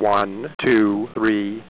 One, two, three.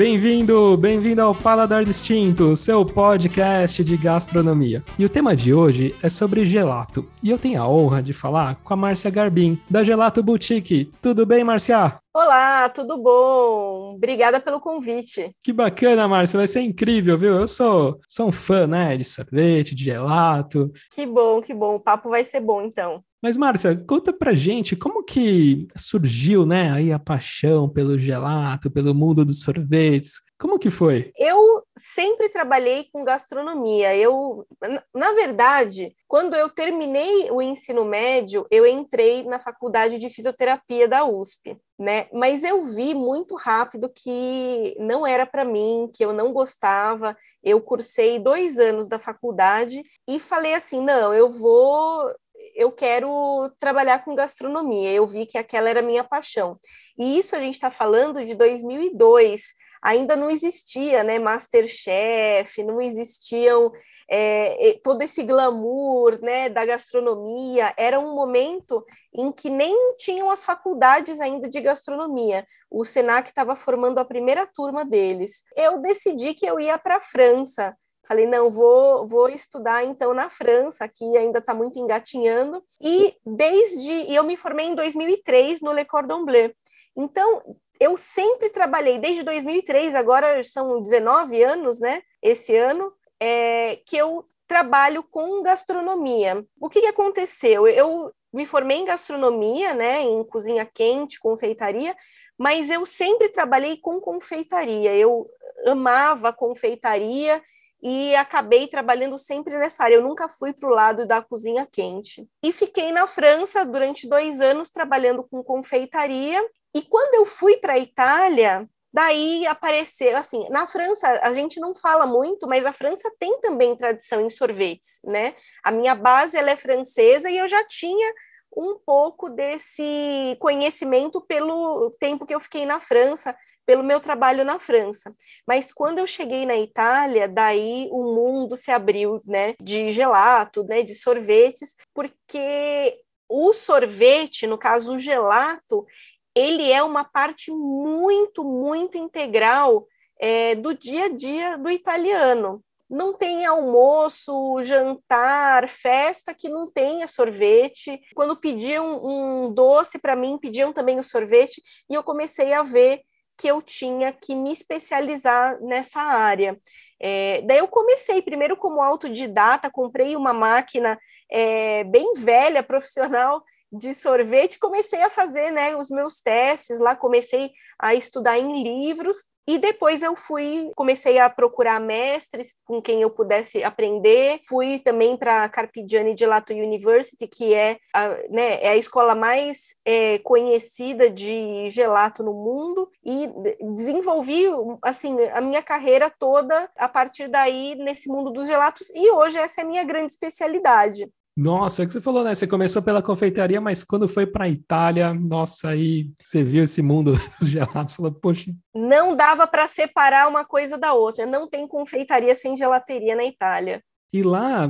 Bem-vindo, bem-vindo ao Paladar Distinto, seu podcast de gastronomia. E o tema de hoje é sobre gelato. E eu tenho a honra de falar com a Márcia Garbim, da Gelato Boutique. Tudo bem, Márcia? Olá, tudo bom? Obrigada pelo convite. Que bacana, Márcia, vai ser incrível, viu? Eu sou, sou um fã, né, de sorvete, de gelato. Que bom, que bom. O papo vai ser bom, então. Mas, Márcia, conta pra gente como que surgiu, né, aí a paixão pelo gelato, pelo mundo dos sorvetes. Como que foi? Eu sempre trabalhei com gastronomia. Eu, na verdade, quando eu terminei o ensino médio, eu entrei na faculdade de fisioterapia da USP, né? Mas eu vi muito rápido que não era para mim, que eu não gostava. Eu cursei dois anos da faculdade e falei assim: não, eu vou eu quero trabalhar com gastronomia. Eu vi que aquela era a minha paixão. E isso a gente está falando de 2002. Ainda não existia, né, Masterchef, não existiam é, todo esse glamour, né, da gastronomia. Era um momento em que nem tinham as faculdades ainda de gastronomia. O Senac estava formando a primeira turma deles. Eu decidi que eu ia para a França Falei, não, vou, vou estudar então na França, que ainda está muito engatinhando. E desde. Eu me formei em 2003 no Le Cordon Bleu. Então, eu sempre trabalhei, desde 2003, agora são 19 anos, né? Esse ano, é, que eu trabalho com gastronomia. O que, que aconteceu? Eu me formei em gastronomia, né, em cozinha quente, confeitaria, mas eu sempre trabalhei com confeitaria. Eu amava confeitaria e acabei trabalhando sempre nessa área. Eu nunca fui para o lado da cozinha quente. E fiquei na França durante dois anos trabalhando com confeitaria. E quando eu fui para a Itália, daí apareceu assim na França a gente não fala muito mas a França tem também tradição em sorvetes né a minha base ela é francesa e eu já tinha um pouco desse conhecimento pelo tempo que eu fiquei na França pelo meu trabalho na França. Mas quando eu cheguei na Itália, daí o mundo se abriu, né, de gelato, né, de sorvetes, porque o sorvete, no caso o gelato, ele é uma parte muito, muito integral é, do dia a dia do italiano. Não tem almoço, jantar, festa que não tenha sorvete. Quando pediam um doce para mim, pediam também o sorvete, e eu comecei a ver que eu tinha que me especializar nessa área. É, daí eu comecei primeiro como autodidata, comprei uma máquina é, bem velha, profissional, de sorvete, comecei a fazer né, os meus testes lá, comecei a estudar em livros e depois eu fui, comecei a procurar mestres com quem eu pudesse aprender. Fui também para a Carpigiani Gelato University, que é a, né, é a escola mais é, conhecida de gelato no mundo, e desenvolvi assim a minha carreira toda a partir daí nesse mundo dos gelatos. E hoje essa é a minha grande especialidade. Nossa, é que você falou, né? Você começou pela confeitaria, mas quando foi para a Itália, nossa, aí você viu esse mundo dos gelatos, falou, poxa. Não dava para separar uma coisa da outra. Não tem confeitaria sem gelateria na Itália. E lá,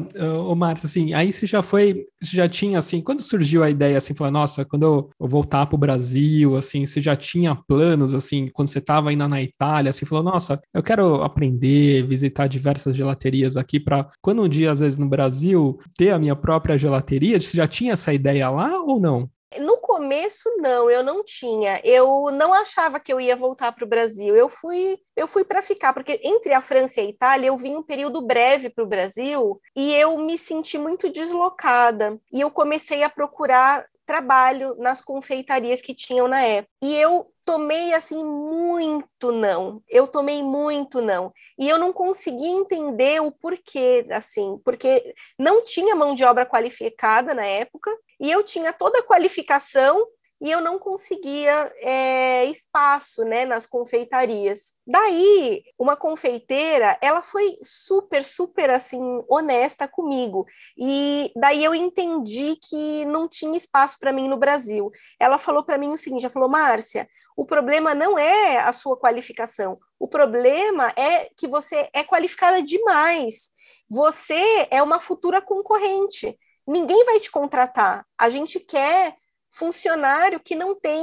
ô Marcos, assim, aí você já foi, você já tinha, assim, quando surgiu a ideia, assim, falar, nossa, quando eu, voltar para o Brasil, assim, você já tinha planos, assim, quando você estava ainda na Itália, assim, falou, nossa, eu quero aprender, visitar diversas gelaterias aqui para, quando um dia, às vezes, no Brasil, ter a minha própria gelateria, você já tinha essa ideia lá ou não? No começo, não, eu não tinha. Eu não achava que eu ia voltar para o Brasil. Eu fui, eu fui para ficar, porque entre a França e a Itália eu vim um período breve para o Brasil e eu me senti muito deslocada. E eu comecei a procurar trabalho nas confeitarias que tinham na época. E eu tomei assim muito não. Eu tomei muito não. E eu não consegui entender o porquê, assim, porque não tinha mão de obra qualificada na época e eu tinha toda a qualificação e eu não conseguia é, espaço né, nas confeitarias. Daí, uma confeiteira, ela foi super, super assim, honesta comigo. E daí eu entendi que não tinha espaço para mim no Brasil. Ela falou para mim o seguinte: ela falou, Márcia, o problema não é a sua qualificação, o problema é que você é qualificada demais. Você é uma futura concorrente ninguém vai te contratar. A gente quer funcionário que não tem,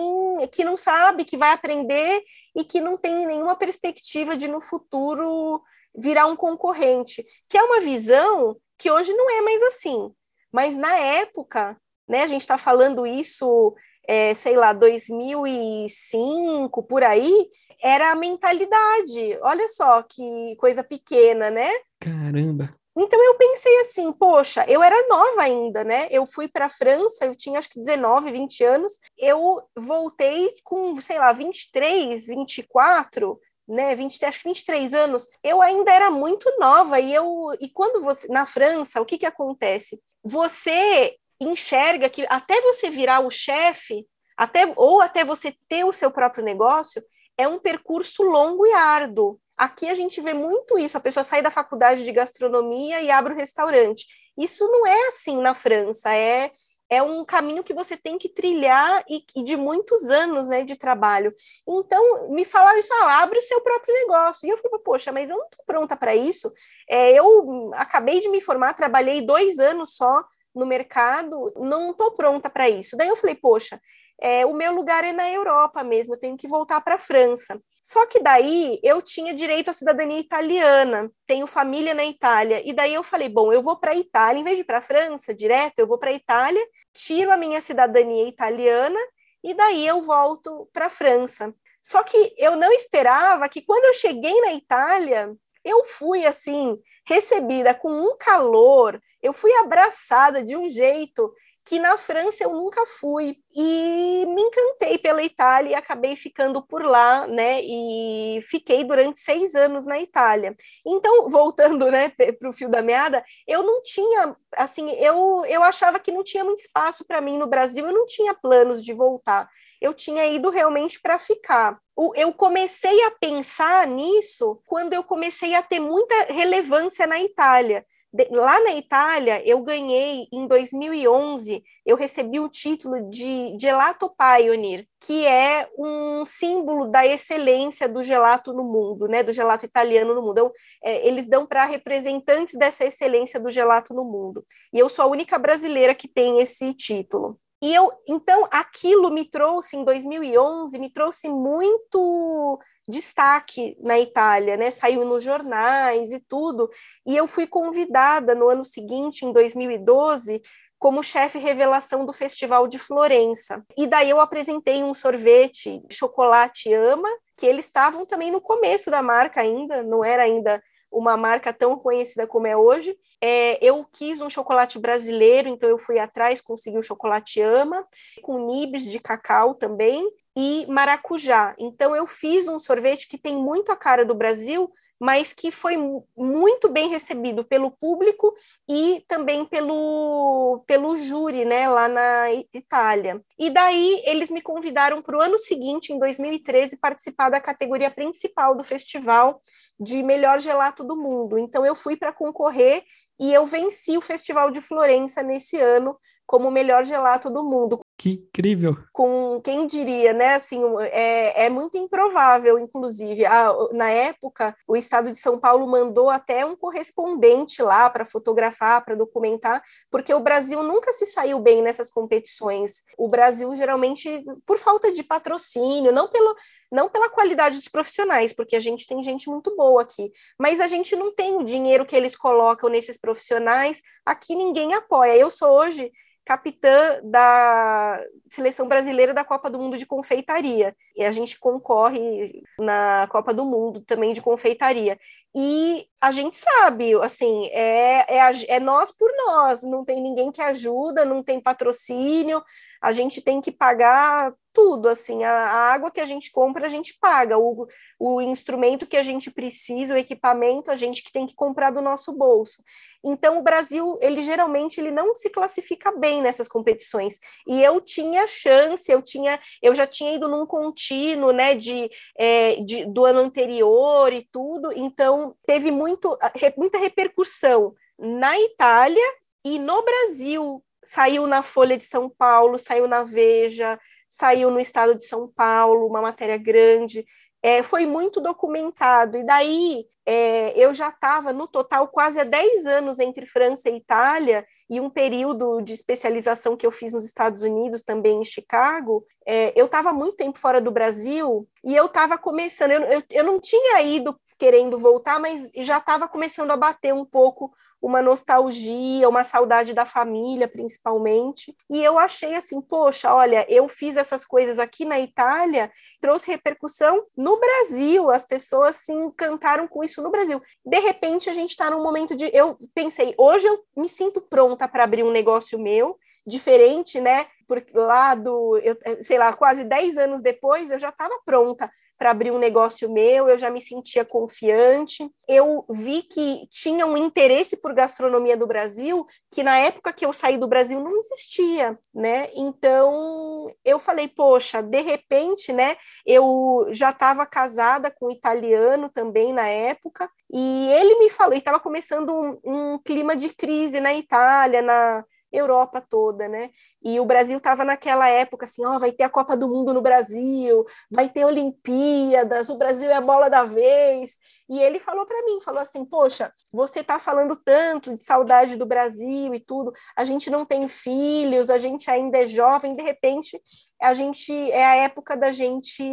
que não sabe, que vai aprender e que não tem nenhuma perspectiva de no futuro virar um concorrente, que é uma visão que hoje não é mais assim. Mas na época, né, a gente está falando isso, é, sei lá, 2005, por aí, era a mentalidade. Olha só que coisa pequena, né? Caramba! Então eu pensei assim, poxa, eu era nova ainda, né? Eu fui para a França, eu tinha acho que 19, 20 anos. Eu voltei com, sei lá, 23, 24, né, 20, acho que 23 anos, eu ainda era muito nova e eu e quando você na França, o que que acontece? Você enxerga que até você virar o chefe, até ou até você ter o seu próprio negócio, é um percurso longo e árduo. Aqui a gente vê muito isso, a pessoa sai da faculdade de gastronomia e abre o um restaurante. Isso não é assim na França, é é um caminho que você tem que trilhar e, e, de muitos anos né, de trabalho. Então, me falaram isso, ah, abre o seu próprio negócio. E eu falei, poxa, mas eu não estou pronta para isso. É, eu acabei de me formar, trabalhei dois anos só no mercado, não estou pronta para isso. Daí eu falei, poxa, é, o meu lugar é na Europa mesmo, eu tenho que voltar para a França. Só que daí eu tinha direito à cidadania italiana, tenho família na Itália, e daí eu falei, bom, eu vou para a Itália, em vez de ir para a França direto, eu vou para a Itália, tiro a minha cidadania italiana e daí eu volto para a França. Só que eu não esperava que quando eu cheguei na Itália, eu fui assim, recebida com um calor, eu fui abraçada de um jeito que na França eu nunca fui e me encantei pela Itália e acabei ficando por lá, né? E fiquei durante seis anos na Itália. Então, voltando, né, para o fio da meada, eu não tinha, assim, eu, eu achava que não tinha muito espaço para mim no Brasil, eu não tinha planos de voltar. Eu tinha ido realmente para ficar. Eu comecei a pensar nisso quando eu comecei a ter muita relevância na Itália lá na Itália, eu ganhei em 2011, eu recebi o título de Gelato Pioneer, que é um símbolo da excelência do gelato no mundo, né, do gelato italiano no mundo. Então, é, eles dão para representantes dessa excelência do gelato no mundo. E eu sou a única brasileira que tem esse título. E eu, então, aquilo me trouxe em 2011, me trouxe muito destaque na Itália, né? Saiu nos jornais e tudo. E eu fui convidada no ano seguinte, em 2012, como chefe revelação do Festival de Florença. E daí eu apresentei um sorvete chocolate ama, que eles estavam também no começo da marca ainda, não era ainda uma marca tão conhecida como é hoje. É, eu quis um chocolate brasileiro, então eu fui atrás, consegui um chocolate ama, com nibs de cacau também, e maracujá. Então eu fiz um sorvete que tem muito a cara do Brasil, mas que foi muito bem recebido pelo público e também pelo, pelo júri, né, lá na Itália. E daí eles me convidaram para o ano seguinte, em 2013, participar da categoria principal do festival de melhor gelato do mundo. Então eu fui para concorrer e eu venci o Festival de Florença nesse ano como melhor gelato do mundo. Que incrível! Com quem diria, né? Assim, é, é muito improvável, inclusive. A, na época, o estado de São Paulo mandou até um correspondente lá para fotografar, para documentar, porque o Brasil nunca se saiu bem nessas competições. O Brasil, geralmente, por falta de patrocínio, não, pelo, não pela qualidade dos profissionais, porque a gente tem gente muito boa aqui, mas a gente não tem o dinheiro que eles colocam nesses profissionais. Aqui ninguém apoia. Eu sou hoje capitã da seleção brasileira da Copa do Mundo de confeitaria. E a gente concorre na Copa do Mundo também de confeitaria. E a gente sabe, assim, é, é, é nós por nós, não tem ninguém que ajuda, não tem patrocínio, a gente tem que pagar tudo, assim, a, a, água que a gente compra, a gente paga, o, o instrumento que a gente precisa, o equipamento, a gente que tem que comprar do nosso bolso. Então, o Brasil, ele geralmente, ele não se classifica bem nessas competições, e eu tinha chance, eu tinha, eu já tinha ido num contínuo, né, de, é, de do ano anterior e tudo, então, teve muito, muita repercussão na Itália e no Brasil, saiu na Folha de São Paulo, saiu na Veja, saiu no estado de São Paulo, uma matéria grande. é, foi muito documentado. E daí é, eu já estava, no total, quase há 10 anos entre França e Itália, e um período de especialização que eu fiz nos Estados Unidos, também em Chicago. É, eu estava muito tempo fora do Brasil e eu estava começando, eu, eu, eu não tinha ido querendo voltar, mas já estava começando a bater um pouco uma nostalgia, uma saudade da família, principalmente. E eu achei assim, poxa, olha, eu fiz essas coisas aqui na Itália, trouxe repercussão no Brasil, as pessoas se encantaram com isso no Brasil. De repente, a gente está num momento de. Eu pensei, hoje eu me sinto pronta para abrir um negócio meu, diferente, né? Por lá do, eu, sei lá, quase 10 anos depois, eu já estava pronta para abrir um negócio meu, eu já me sentia confiante. Eu vi que tinha um interesse por gastronomia do Brasil que na época que eu saí do Brasil não existia, né? Então eu falei, poxa, de repente, né? Eu já estava casada com um italiano também na época e ele me falou, estava começando um, um clima de crise na Itália, na Europa toda, né? E o Brasil estava naquela época assim, ó, oh, vai ter a Copa do Mundo no Brasil, vai ter Olimpíadas, o Brasil é a bola da vez. E ele falou para mim, falou assim, poxa, você está falando tanto de saudade do Brasil e tudo, a gente não tem filhos, a gente ainda é jovem, de repente a gente é a época da gente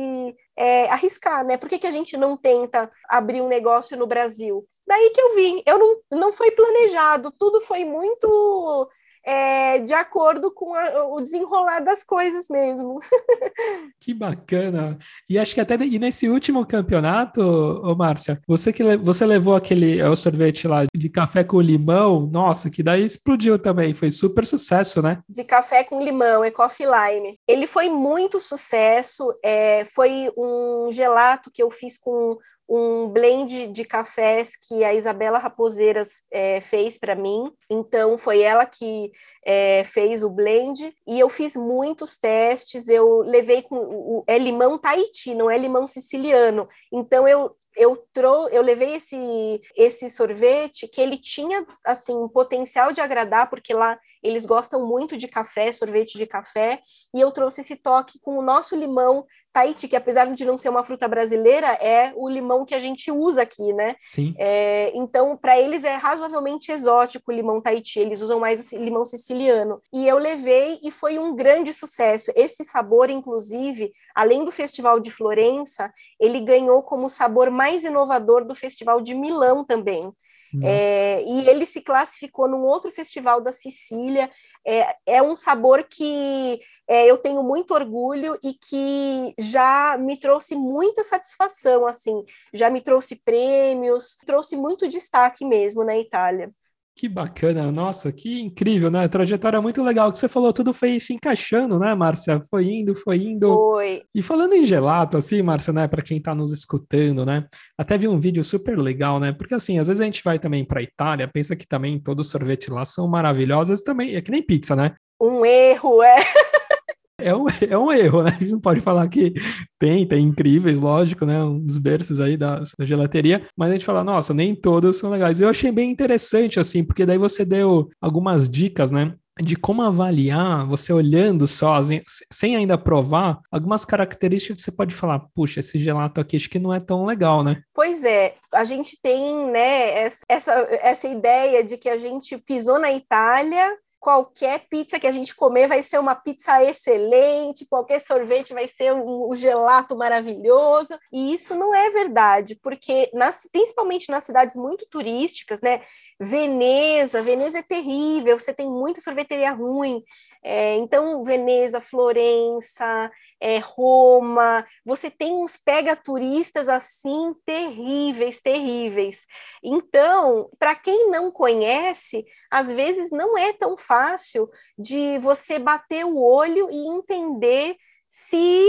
é, arriscar, né? Por que, que a gente não tenta abrir um negócio no Brasil? Daí que eu vim, eu não, não foi planejado, tudo foi muito é, de acordo com a, o desenrolar das coisas mesmo. que bacana! E acho que até e nesse último campeonato, ô Márcia, você que você levou aquele é o sorvete lá de café com limão, nossa, que daí explodiu também, foi super sucesso, né? De café com limão, é coffee lime. Ele foi muito sucesso, é, foi um gelato que eu fiz com um blend de cafés que a Isabela Raposeiras é, fez para mim. Então, foi ela que é, fez o blend e eu fiz muitos testes. Eu levei com o é limão Tahiti, não é limão siciliano. Então, eu eu trou eu levei esse esse sorvete que ele tinha assim um potencial de agradar porque lá eles gostam muito de café, sorvete de café, e eu trouxe esse toque com o nosso limão Tahiti, que apesar de não ser uma fruta brasileira, é o limão que a gente usa aqui, né? Sim. É, então, para eles é razoavelmente exótico o limão Tahiti, eles usam mais o limão siciliano. E eu levei e foi um grande sucesso. Esse sabor, inclusive, além do Festival de Florença, ele ganhou como sabor mais inovador do Festival de Milão também. É, e ele se classificou num outro festival da Sicília. É, é um sabor que é, eu tenho muito orgulho e que já me trouxe muita satisfação, assim, já me trouxe prêmios, trouxe muito destaque mesmo na Itália. Que bacana, nossa, que incrível, né? Trajetória muito legal que você falou, tudo foi se encaixando, né, Márcia? Foi indo, foi indo. Foi. E falando em gelato, assim, Márcia, né, para quem tá nos escutando, né? Até vi um vídeo super legal, né? Porque assim, às vezes a gente vai também para Itália, pensa que também todos os sorvetes lá são maravilhosos, também é que nem pizza, né? Um erro, é. é um, é um erro, né? A gente não pode falar que tem, tem incríveis, lógico, né? Um dos berços aí da, da gelateria, mas a gente fala, nossa, nem todos são legais. Eu achei bem interessante, assim, porque daí você deu algumas dicas, né? de como avaliar, você olhando só, sem ainda provar, algumas características que você pode falar, puxa, esse gelato aqui acho que não é tão legal, né? Pois é, a gente tem, né, essa, essa ideia de que a gente pisou na Itália, qualquer pizza que a gente comer vai ser uma pizza excelente, qualquer sorvete vai ser um, um gelato maravilhoso. E isso não é verdade, porque nas, principalmente nas cidades muito turísticas, né? Veneza, Veneza é terrível, você tem muita sorveteria ruim. É, então, Veneza, Florença, é, Roma, você tem uns pega-turistas assim terríveis, terríveis. Então, para quem não conhece, às vezes não é tão fácil de você bater o olho e entender se,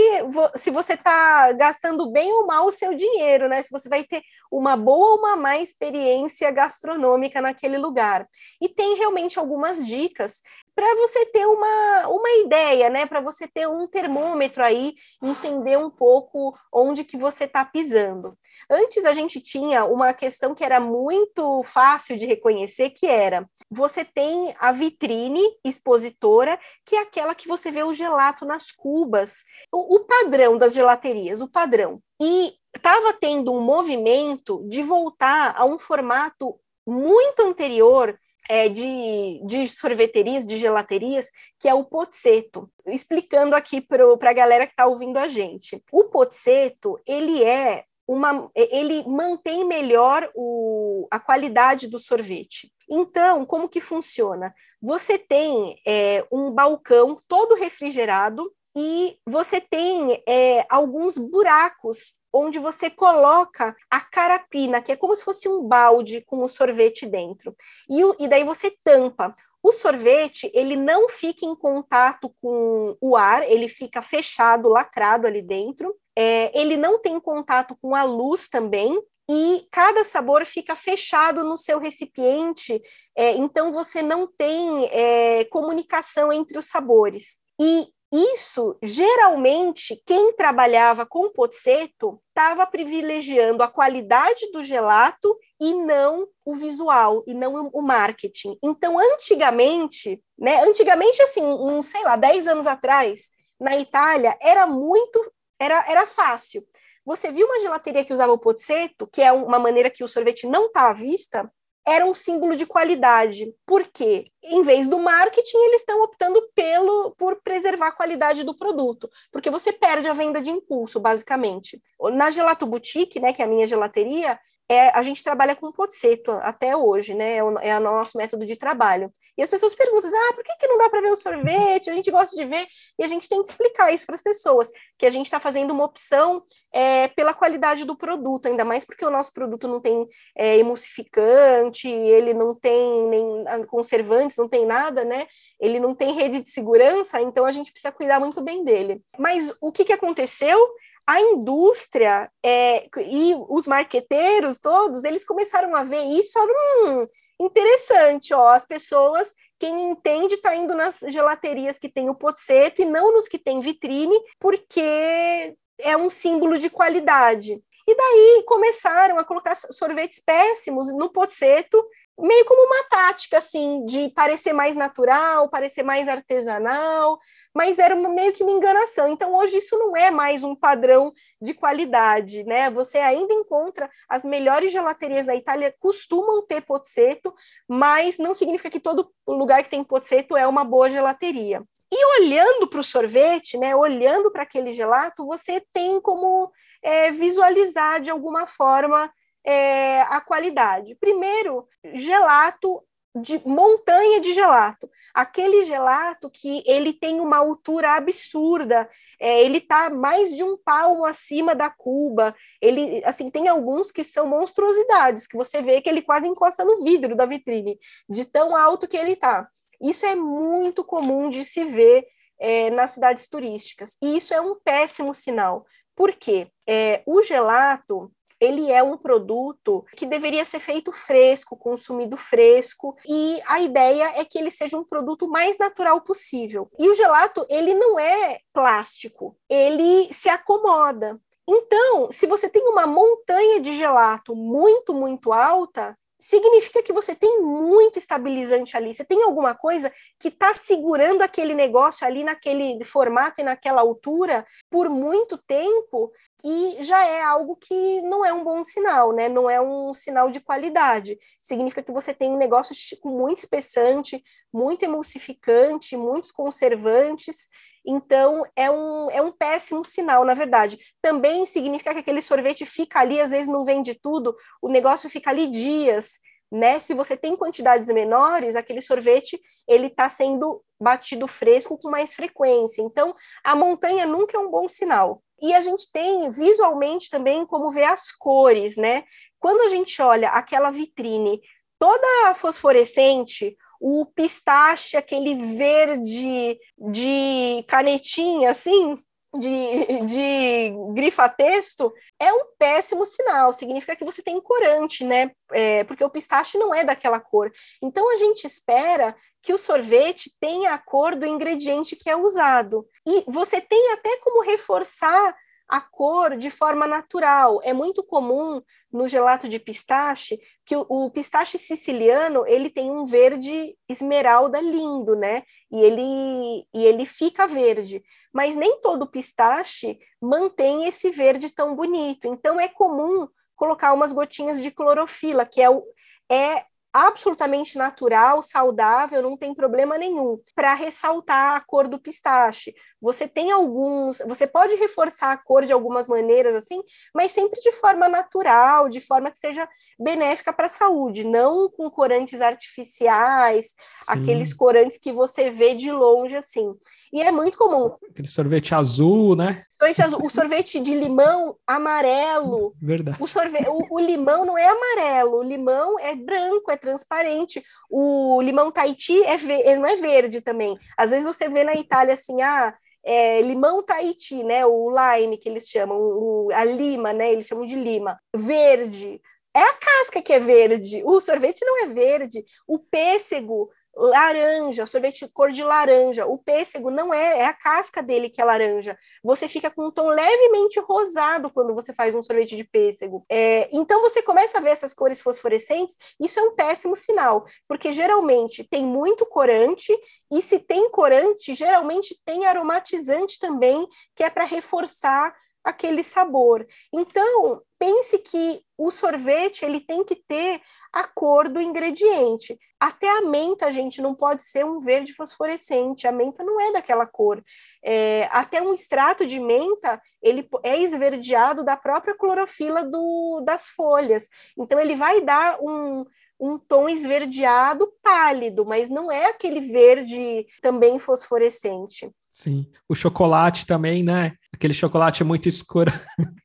se você está gastando bem ou mal o seu dinheiro, né? Se você vai ter uma boa ou uma má experiência gastronômica naquele lugar. E tem realmente algumas dicas para você ter uma, uma ideia, né? Para você ter um termômetro aí, entender um pouco onde que você está pisando. Antes a gente tinha uma questão que era muito fácil de reconhecer, que era você tem a vitrine expositora, que é aquela que você vê o gelato nas cubas, o, o padrão das gelaterias, o padrão. E estava tendo um movimento de voltar a um formato muito anterior é, de, de sorveterias, de gelaterias, que é o pozzetto. Explicando aqui para a galera que está ouvindo a gente. O pozzetto, ele é uma, ele mantém melhor o, a qualidade do sorvete. Então, como que funciona? Você tem é, um balcão todo refrigerado e você tem é, alguns buracos onde você coloca a carapina, que é como se fosse um balde com o sorvete dentro. E, e daí você tampa. O sorvete, ele não fica em contato com o ar, ele fica fechado, lacrado ali dentro. É, ele não tem contato com a luz também, e cada sabor fica fechado no seu recipiente, é, então você não tem é, comunicação entre os sabores. E isso, geralmente, quem trabalhava com pozzetto estava privilegiando a qualidade do gelato e não o visual, e não o marketing. Então, antigamente, né, antigamente, assim, um, sei lá, 10 anos atrás, na Itália, era muito, era, era fácil. Você viu uma gelateria que usava o pozzetto, que é uma maneira que o sorvete não está à vista, era um símbolo de qualidade. Por quê? Em vez do marketing, eles estão optando pelo por preservar a qualidade do produto, porque você perde a venda de impulso, basicamente. Na Gelato Boutique, né, que é a minha gelateria, é, a gente trabalha com pozzetto até hoje, né? É o, é o, nosso método de trabalho. E as pessoas perguntam, ah, por que, que não dá para ver o sorvete? A gente gosta de ver, e a gente tem que explicar isso para as pessoas, que a gente está fazendo uma opção é, pela qualidade do produto, ainda mais porque o nosso produto não tem é, emulsificante, ele não tem nem conservantes, não tem nada, né? Ele não tem rede de segurança, então a gente precisa cuidar muito bem dele. Mas o que, que aconteceu? A indústria é, e os marqueteiros todos, eles começaram a ver isso e falaram, hum, interessante, ó, as pessoas, quem entende está indo nas gelaterias que tem o pozzetto e não nos que tem vitrine, porque é um símbolo de qualidade. E daí começaram a colocar sorvetes péssimos no pozzetto meio como uma tática, assim, de parecer mais natural, parecer mais artesanal, mas era meio que uma enganação. Então, hoje, isso não é mais um padrão de qualidade, né? Você ainda encontra as melhores gelaterias da Itália costumam ter pozzetto, mas não significa que todo lugar que tem pozzetto é uma boa gelateria. E olhando para o sorvete, né, olhando para aquele gelato, você tem como é, visualizar de alguma forma é, a qualidade. Primeiro, gelato de montanha de gelato, aquele gelato que ele tem uma altura absurda, é, ele está mais de um palmo acima da cuba, ele assim tem alguns que são monstruosidades que você vê que ele quase encosta no vidro da vitrine, de tão alto que ele está. Isso é muito comum de se ver é, nas cidades turísticas e isso é um péssimo sinal. Por quê? É, o gelato ele é um produto que deveria ser feito fresco, consumido fresco, e a ideia é que ele seja um produto mais natural possível. E o gelato, ele não é plástico, ele se acomoda. Então, se você tem uma montanha de gelato muito, muito alta, significa que você tem muito estabilizante ali. Você tem alguma coisa que está segurando aquele negócio ali naquele formato e naquela altura por muito tempo e já é algo que não é um bom sinal, né? Não é um sinal de qualidade. Significa que você tem um negócio muito espessante, muito emulsificante, muitos conservantes então, é um, é um péssimo sinal, na verdade. Também significa que aquele sorvete fica ali, às vezes não vende tudo, o negócio fica ali dias, né? Se você tem quantidades menores, aquele sorvete, ele está sendo batido fresco com mais frequência. Então, a montanha nunca é um bom sinal. E a gente tem visualmente também como ver as cores, né? Quando a gente olha aquela vitrine toda fosforescente, o pistache, aquele verde de canetinha, assim, de, de grifa-texto é um péssimo sinal, significa que você tem corante, né? É, porque o pistache não é daquela cor. Então a gente espera que o sorvete tenha a cor do ingrediente que é usado. E você tem até como reforçar a cor de forma natural. É muito comum no gelato de pistache que o, o, pistache siciliano ele tem um verde esmeralda lindo, né? E ele, e ele fica verde. Mas nem todo pistache mantém esse verde tão bonito. Então é comum colocar umas gotinhas de clorofila, que é, o, é absolutamente natural, saudável, não tem problema nenhum, para ressaltar a cor do pistache. Você tem alguns, você pode reforçar a cor de algumas maneiras assim, mas sempre de forma natural, de forma que seja benéfica para a saúde, não com corantes artificiais, Sim. aqueles corantes que você vê de longe assim. E é muito comum. Aquele sorvete azul, né? Sorvete azul, o sorvete de limão amarelo. Verdade. O, sorvete, o, o limão não é amarelo, o limão é branco, é transparente. O limão Tahiti é não é verde também. Às vezes você vê na Itália assim, ah, é, limão Tahiti, né? O lime que eles chamam, o, a lima, né? Eles chamam de lima. Verde. É a casca que é verde. O sorvete não é verde. O pêssego laranja, sorvete cor de laranja. O pêssego não é, é a casca dele que é laranja. Você fica com um tom levemente rosado quando você faz um sorvete de pêssego. É, então você começa a ver essas cores fosforescentes, isso é um péssimo sinal, porque geralmente tem muito corante, e se tem corante, geralmente tem aromatizante também, que é para reforçar aquele sabor. Então, pense que o sorvete ele tem que ter a cor do ingrediente. Até a menta, gente, não pode ser um verde fosforescente. A menta não é daquela cor. É, até um extrato de menta, ele é esverdeado da própria clorofila do, das folhas. Então, ele vai dar um, um tom esverdeado pálido, mas não é aquele verde também fosforescente. Sim. O chocolate também, né? Aquele chocolate é muito escuro.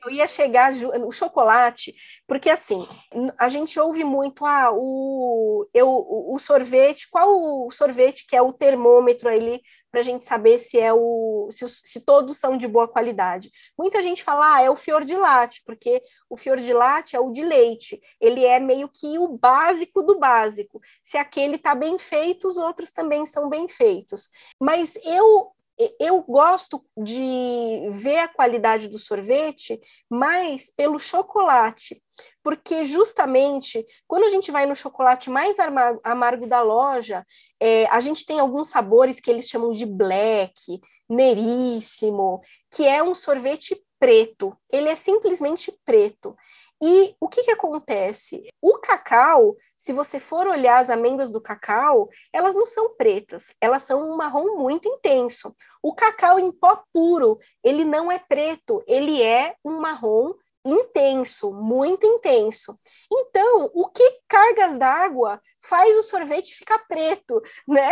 Eu ia chegar o chocolate, porque assim, a gente ouve muito ah, o, eu, o sorvete, qual o sorvete que é o termômetro ali para a gente saber se é o se, se, todos são de boa qualidade. Muita gente fala, ah, é o fior de latte, porque o fior de latte é o de leite. Ele é meio que o básico do básico. Se aquele está bem feito, os outros também são bem feitos. Mas eu eu gosto de ver a qualidade do sorvete mais pelo chocolate, porque justamente quando a gente vai no chocolate mais amargo da loja, é, a gente tem alguns sabores que eles chamam de black, neríssimo, que é um sorvete preto. Ele é simplesmente preto. E o que, que acontece? O cacau, se você for olhar as amêndoas do cacau, elas não são pretas, elas são um marrom muito intenso. O cacau em pó puro, ele não é preto, ele é um marrom intenso, muito intenso. Então, o que cargas d'água faz o sorvete ficar preto, né?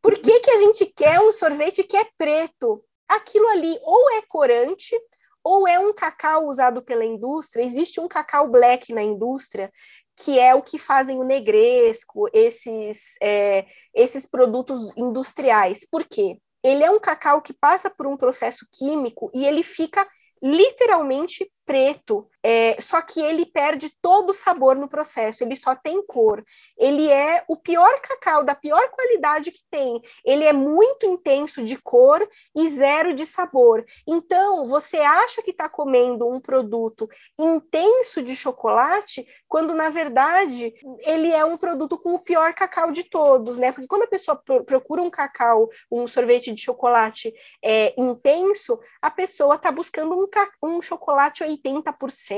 Por que, que a gente quer um sorvete que é preto? Aquilo ali ou é corante, ou é um cacau usado pela indústria, existe um cacau black na indústria, que é o que fazem o negresco, esses, é, esses produtos industriais. Por quê? Ele é um cacau que passa por um processo químico e ele fica literalmente preto, é, só que ele perde todo o sabor no processo, ele só tem cor. Ele é o pior cacau, da pior qualidade que tem. Ele é muito intenso de cor e zero de sabor. Então, você acha que está comendo um produto intenso de chocolate, quando na verdade ele é um produto com o pior cacau de todos, né? Porque quando a pessoa procura um cacau, um sorvete de chocolate é, intenso, a pessoa está buscando um, um chocolate 80%,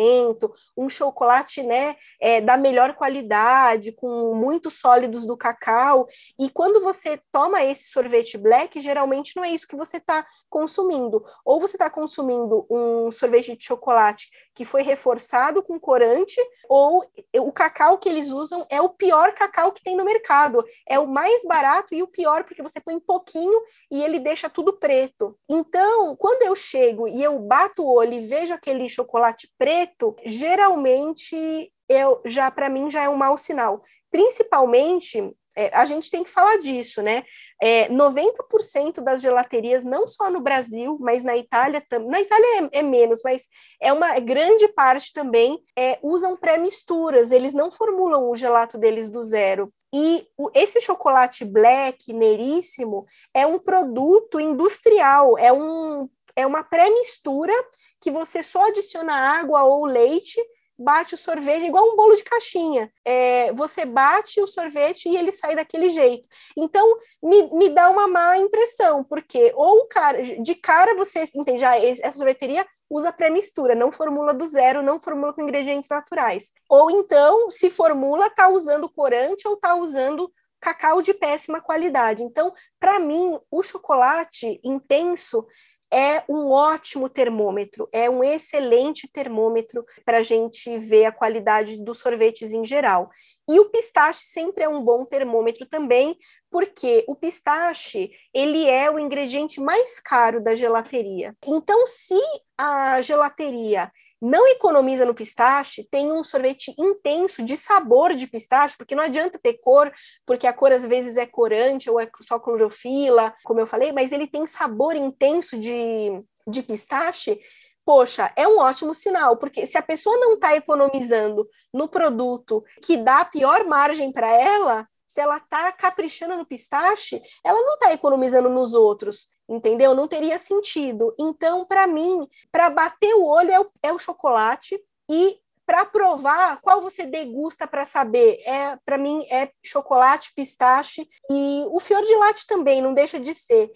um chocolate né, é, da melhor qualidade, com muitos sólidos do cacau. E quando você toma esse sorvete black, geralmente não é isso que você está consumindo. Ou você está consumindo um sorvete de chocolate que foi reforçado com corante, ou o cacau que eles usam é o pior cacau que tem no mercado. É o mais barato e o pior, porque você põe pouquinho e ele deixa tudo preto. Então, quando eu chego e eu bato o olho e vejo aquele chocolate preto, geralmente eu já para mim já é um mau sinal. Principalmente, é, a gente tem que falar disso, né? É, 90% das gelaterias, não só no Brasil, mas na Itália também. Na Itália é, é, menos, mas é uma grande parte também é, usam pré-misturas, eles não formulam o gelato deles do zero. E o, esse chocolate black, neiríssimo, é um produto industrial, é, um, é uma pré-mistura que você só adiciona água ou leite bate o sorvete igual um bolo de caixinha. É, você bate o sorvete e ele sai daquele jeito. Então, me, me dá uma má impressão, porque ou cara, de cara você entende, já ah, essa sorveteria usa pré-mistura, não formula do zero, não formula com ingredientes naturais. Ou então, se formula, tá usando corante ou tá usando cacau de péssima qualidade. Então, para mim, o chocolate intenso é um ótimo termômetro, é um excelente termômetro para a gente ver a qualidade dos sorvetes em geral. E o pistache sempre é um bom termômetro também, porque o pistache ele é o ingrediente mais caro da gelateria. Então, se a gelateria não economiza no pistache, tem um sorvete intenso de sabor de pistache, porque não adianta ter cor, porque a cor às vezes é corante ou é só clorofila, como eu falei, mas ele tem sabor intenso de, de pistache. Poxa, é um ótimo sinal, porque se a pessoa não está economizando no produto que dá a pior margem para ela, se ela está caprichando no pistache, ela não está economizando nos outros entendeu? Não teria sentido. Então, para mim, para bater o olho é o, é o chocolate e para provar qual você degusta para saber é para mim é chocolate pistache e o fior de latte também não deixa de ser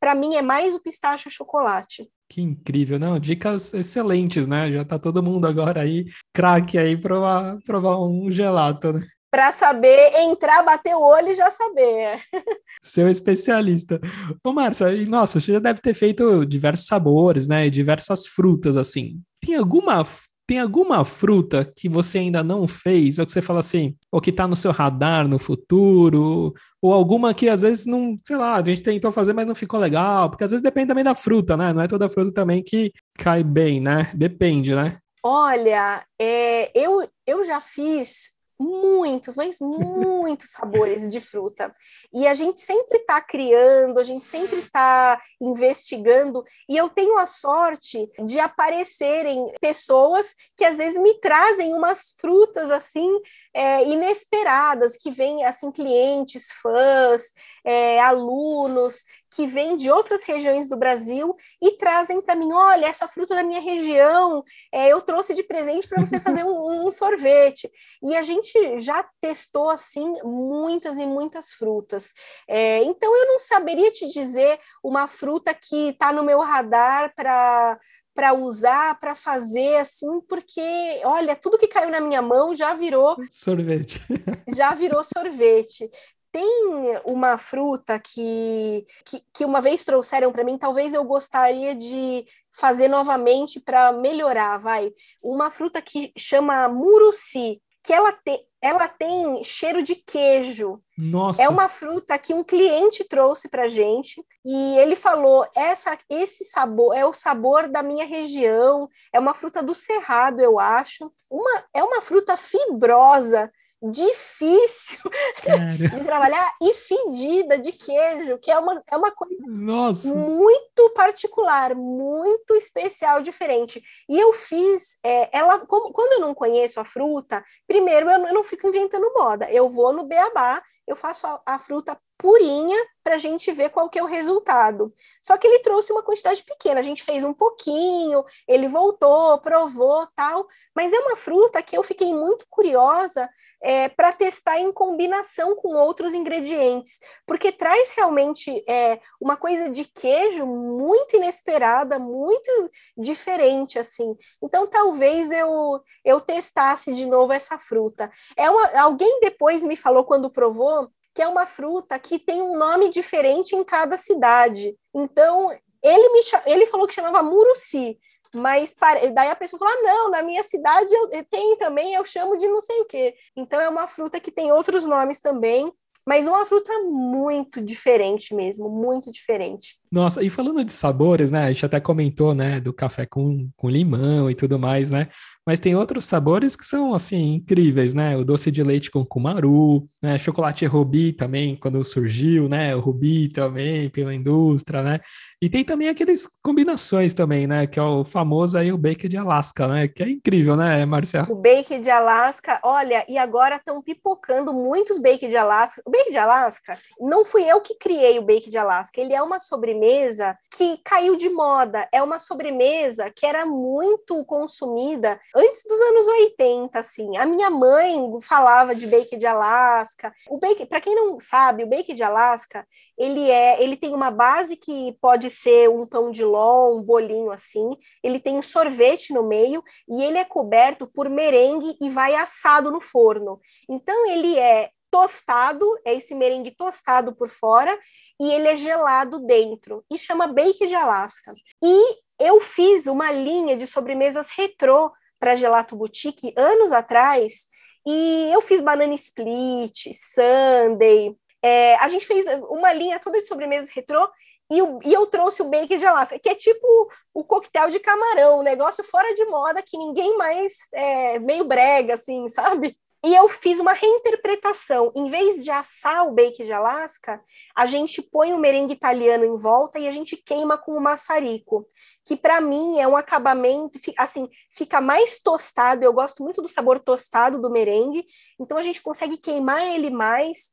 para mim é mais o pistache e o chocolate que incrível, não? Dicas excelentes, né? Já tá todo mundo agora aí, craque aí, provar, provar um gelato, né? Para saber entrar, bater o olho e já saber. Seu especialista. Ô, Márcia, e nossa, você já deve ter feito diversos sabores, né? E diversas frutas, assim. Tem alguma tem alguma fruta que você ainda não fez, ou que você fala assim, ou que está no seu radar no futuro, ou alguma que às vezes não, sei lá, a gente tentou fazer, mas não ficou legal, porque às vezes depende também da fruta, né? Não é toda fruta também que cai bem, né? Depende, né? Olha, é, eu, eu já fiz muitos, mas muitos sabores de fruta. E a gente sempre está criando, a gente sempre está investigando, e eu tenho a sorte de aparecerem pessoas que às vezes me trazem umas frutas assim é, inesperadas, que vêm assim clientes, fãs, é, alunos que vêm de outras regiões do Brasil e trazem para mim, olha, essa fruta da minha região, é, eu trouxe de presente para você fazer um, um, sorvete. E a gente já testou assim muitas e muitas frutas. É, então eu não saberia te dizer uma fruta que está no meu radar para para usar, para fazer assim, porque olha, tudo que caiu na minha mão já virou sorvete. já virou sorvete. Tem uma fruta que, que, que uma vez trouxeram para mim, talvez eu gostaria de fazer novamente para melhorar, vai. Uma fruta que chama muruci, que ela, te, ela tem cheiro de queijo. Nossa. É uma fruta que um cliente trouxe para gente e ele falou: essa, esse sabor é o sabor da minha região. É uma fruta do cerrado, eu acho. Uma, é uma fruta fibrosa difícil de trabalhar e fedida de queijo, que é uma, é uma coisa Nossa. muito particular, muito especial, diferente. E eu fiz é, ela, como, quando eu não conheço a fruta, primeiro eu, eu não fico inventando moda, eu vou no beabá eu faço a, a fruta purinha para a gente ver qual que é o resultado. Só que ele trouxe uma quantidade pequena, a gente fez um pouquinho, ele voltou, provou, tal, mas é uma fruta que eu fiquei muito curiosa é, para testar em combinação com outros ingredientes, porque traz realmente é, uma coisa de queijo muito inesperada, muito diferente, assim. Então, talvez eu, eu testasse de novo essa fruta. É uma, alguém depois me falou quando provou que é uma fruta que tem um nome diferente em cada cidade. Então, ele me ele falou que chamava muruci, mas daí a pessoa falou: ah, não, na minha cidade eu, tem também, eu chamo de não sei o quê. Então, é uma fruta que tem outros nomes também, mas uma fruta muito diferente mesmo, muito diferente. Nossa, e falando de sabores, né? A gente até comentou, né, do café com, com limão e tudo mais, né? Mas tem outros sabores que são, assim, incríveis, né? O doce de leite com cumaru, né? Chocolate rubi também, quando surgiu, né? O rubi também, pela indústria, né? E tem também aqueles combinações também, né? Que é o famoso aí o bake de Alaska, né? Que é incrível, né, Marcelo? O bake de Alaska, olha, e agora estão pipocando muitos bake de Alaska. O bake de Alaska, não fui eu que criei o bake de Alaska. Ele é uma sobremesa que caiu de moda. É uma sobremesa que era muito consumida antes dos anos 80, assim. A minha mãe falava de bake de Alaska. O bake, para quem não sabe, o bake de Alaska, ele é, ele tem uma base que pode ser um pão de ló, um bolinho assim. Ele tem um sorvete no meio e ele é coberto por merengue e vai assado no forno. Então ele é tostado, é esse merengue tostado por fora e ele é gelado dentro e chama bake de Alaska. E eu fiz uma linha de sobremesas retrô para Gelato Boutique anos atrás, e eu fiz banana split, sundae. É, a gente fez uma linha toda de sobremesas retrô e, o, e, eu trouxe o bacon de Alaska, que é tipo o coquetel de camarão, um negócio fora de moda que ninguém mais é meio brega, assim, sabe? E eu fiz uma reinterpretação. Em vez de assar o bacon de Alaska, a gente põe o merengue italiano em volta e a gente queima com o maçarico, que para mim é um acabamento, assim, fica mais tostado. Eu gosto muito do sabor tostado do merengue, então a gente consegue queimar ele mais.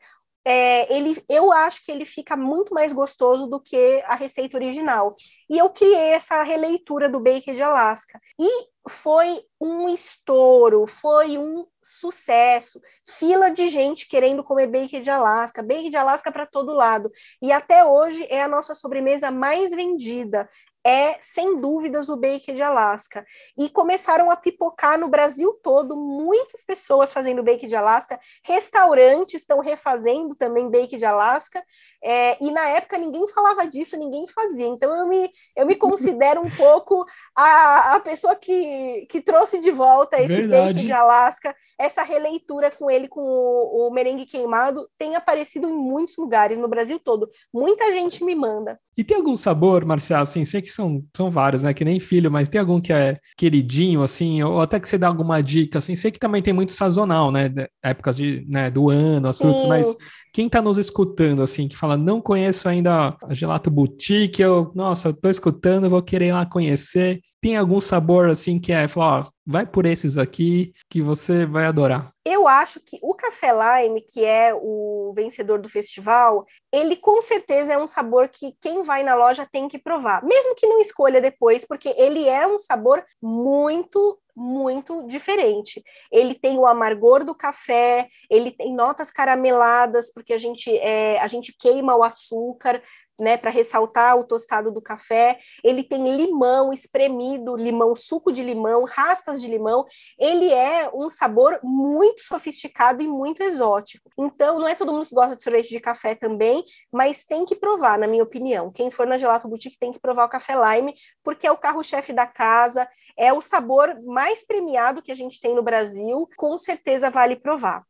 É, ele, eu acho que ele fica muito mais gostoso do que a receita original. E eu criei essa releitura do bacon de Alaska. E foi um estouro, foi um sucesso. Fila de gente querendo comer bacon de Alaska, bacon de Alaska para todo lado. E até hoje é a nossa sobremesa mais vendida é, sem dúvidas, o bake de Alaska. E começaram a pipocar no Brasil todo, muitas pessoas fazendo bake de Alaska, restaurantes estão refazendo também bake de Alaska, é, e na época ninguém falava disso, ninguém fazia. Então eu me, eu me considero um pouco a, a pessoa que, que trouxe de volta esse Verdade. bake de Alaska, essa releitura com ele, com o, o merengue queimado, tem aparecido em muitos lugares no Brasil todo. Muita gente me manda. E tem algum sabor, Marcial, assim, sei que são, são vários, né? Que nem filho, mas tem algum que é queridinho, assim, ou até que você dá alguma dica, assim, sei que também tem muito sazonal, né? Épocas de, né, do ano, as frutas, mas quem está nos escutando, assim, que fala, não conheço ainda a Gelato Boutique, eu, nossa, tô escutando, vou querer ir lá conhecer. Tem algum sabor, assim, que é, fala, ó, vai por esses aqui que você vai adorar? Eu acho que o café lime, que é o vencedor do festival, ele com certeza é um sabor que quem vai na loja tem que provar, mesmo que não escolha depois, porque ele é um sabor muito muito diferente. Ele tem o amargor do café, ele tem notas carameladas, porque a gente, é, a gente queima o açúcar, né, para ressaltar o tostado do café. Ele tem limão espremido, limão, suco de limão, raspas de limão. Ele é um sabor muito sofisticado e muito exótico. Então, não é todo mundo que gosta de sorvete de café também, mas tem que provar, na minha opinião. Quem for na Gelato Boutique tem que provar o café lime, porque é o carro-chefe da casa, é o sabor mais premiado que a gente tem no Brasil, com certeza vale provar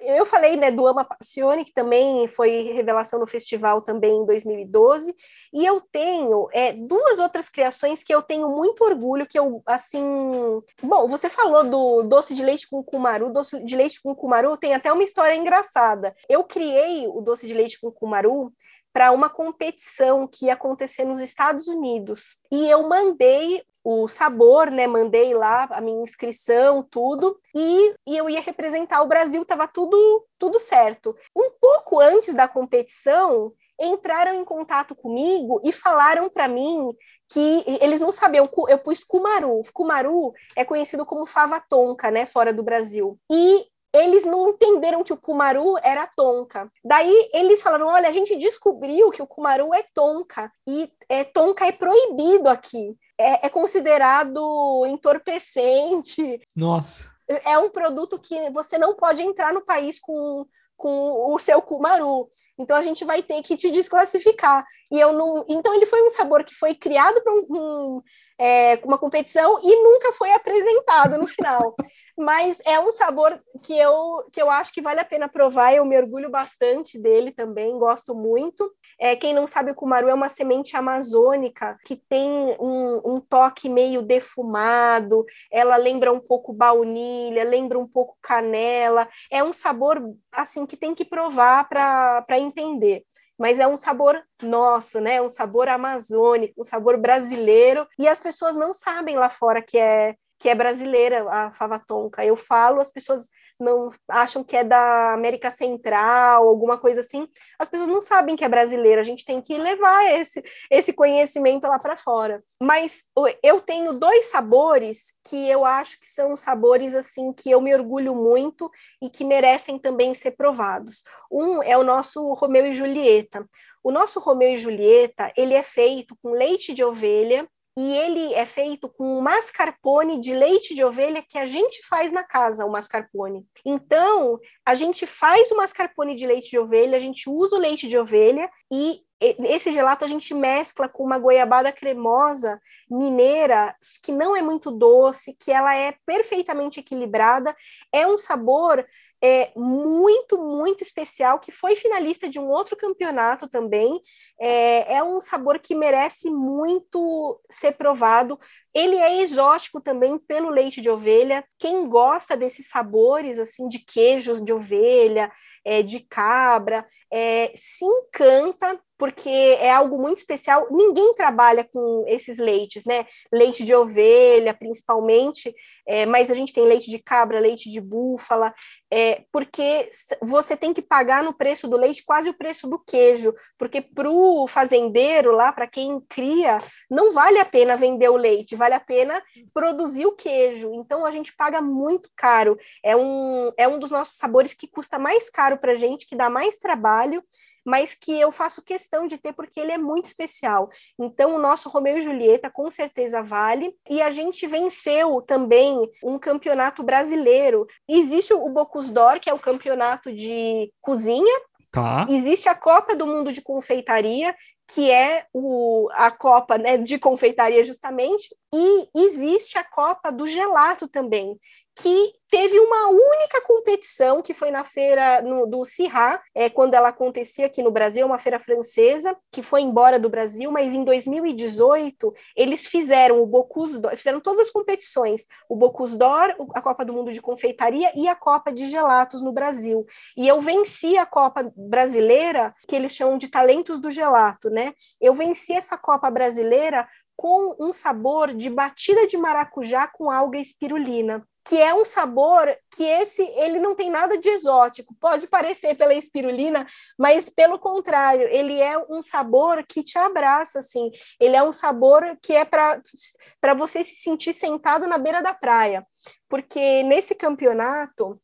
eu falei né, do Ama Passione, que também foi revelação no festival também em 2012, e eu tenho é, duas outras criações que eu tenho muito orgulho, que eu, assim... Bom, você falou do doce de leite com cumaru, doce de leite com cumaru tem até uma história engraçada. Eu criei o doce de leite com cumaru para uma competição que ia acontecer nos Estados Unidos. E eu mandei o sabor, né? Mandei lá a minha inscrição, tudo, e, e eu ia representar o Brasil, estava tudo, tudo certo. Um pouco antes da competição, entraram em contato comigo e falaram para mim que eles não sabiam, eu pus Kumaru. Kumaru é conhecido como fava tonka, né, fora do Brasil. E eles não entenderam que o Kumaru era tonka. Daí eles falaram: olha, a gente descobriu que o Kumaru é tonka e é, tonka é proibido aqui é, é considerado entorpecente. Nossa. É um produto que você não pode entrar no país com, com o seu kumaru. Então a gente vai ter que te desclassificar. E eu não. Então ele foi um sabor que foi criado para um, um, é, uma competição e nunca foi apresentado no final. Mas é um sabor que eu, que eu acho que vale a pena provar, eu me orgulho bastante dele também, gosto muito. É, quem não sabe, o cumaru é uma semente amazônica que tem um, um toque meio defumado, ela lembra um pouco baunilha, lembra um pouco canela, é um sabor assim que tem que provar para entender mas é um sabor nosso, né? Um sabor amazônico, um sabor brasileiro, e as pessoas não sabem lá fora que é que é brasileira a fava tonka. Eu falo, as pessoas não acham que é da América Central, alguma coisa assim. As pessoas não sabem que é brasileira. A gente tem que levar esse esse conhecimento lá para fora. Mas eu tenho dois sabores que eu acho que são sabores assim que eu me orgulho muito e que merecem também ser provados. Um é o nosso Romeu e Julieta. O nosso Romeu e Julieta, ele é feito com leite de ovelha, e ele é feito com mascarpone de leite de ovelha que a gente faz na casa, o mascarpone. Então, a gente faz o mascarpone de leite de ovelha, a gente usa o leite de ovelha e esse gelato a gente mescla com uma goiabada cremosa mineira que não é muito doce, que ela é perfeitamente equilibrada, é um sabor é, muito, muito especial, que foi finalista de um outro campeonato também. É, é um sabor que merece muito ser provado. Ele é exótico também pelo leite de ovelha. Quem gosta desses sabores, assim, de queijos de ovelha, é, de cabra, é, se encanta porque é algo muito especial. Ninguém trabalha com esses leites, né? Leite de ovelha, principalmente, é, mas a gente tem leite de cabra, leite de búfala, é, porque você tem que pagar no preço do leite quase o preço do queijo, porque para o fazendeiro lá, para quem cria, não vale a pena vender o leite, vale a pena produzir o queijo. Então a gente paga muito caro. É um, é um dos nossos sabores que custa mais caro para gente, que dá mais trabalho mas que eu faço questão de ter porque ele é muito especial. Então, o nosso Romeu e Julieta com certeza vale. E a gente venceu também um campeonato brasileiro. Existe o Bocuse d'Or, que é o campeonato de cozinha, Tá. Existe a Copa do Mundo de Confeitaria, que é o, a Copa né, de Confeitaria, justamente, e existe a Copa do Gelato também, que teve uma única competição que foi na feira no, do Cirra, é, quando ela acontecia aqui no Brasil, uma feira francesa, que foi embora do Brasil, mas em 2018 eles fizeram o Bocuse d'Or, fizeram todas as competições, o Bocuse d'Or, a Copa do Mundo de Confeitaria e a Copa de Gelatos no Brasil. E eu venci a Copa brasileira, que eles chamam de Talentos do Gelato, né? Eu venci essa Copa brasileira com um sabor de batida de maracujá com alga espirulina que é um sabor que esse ele não tem nada de exótico. Pode parecer pela espirulina, mas pelo contrário, ele é um sabor que te abraça assim. Ele é um sabor que é para você se sentir sentado na beira da praia. Porque nesse campeonato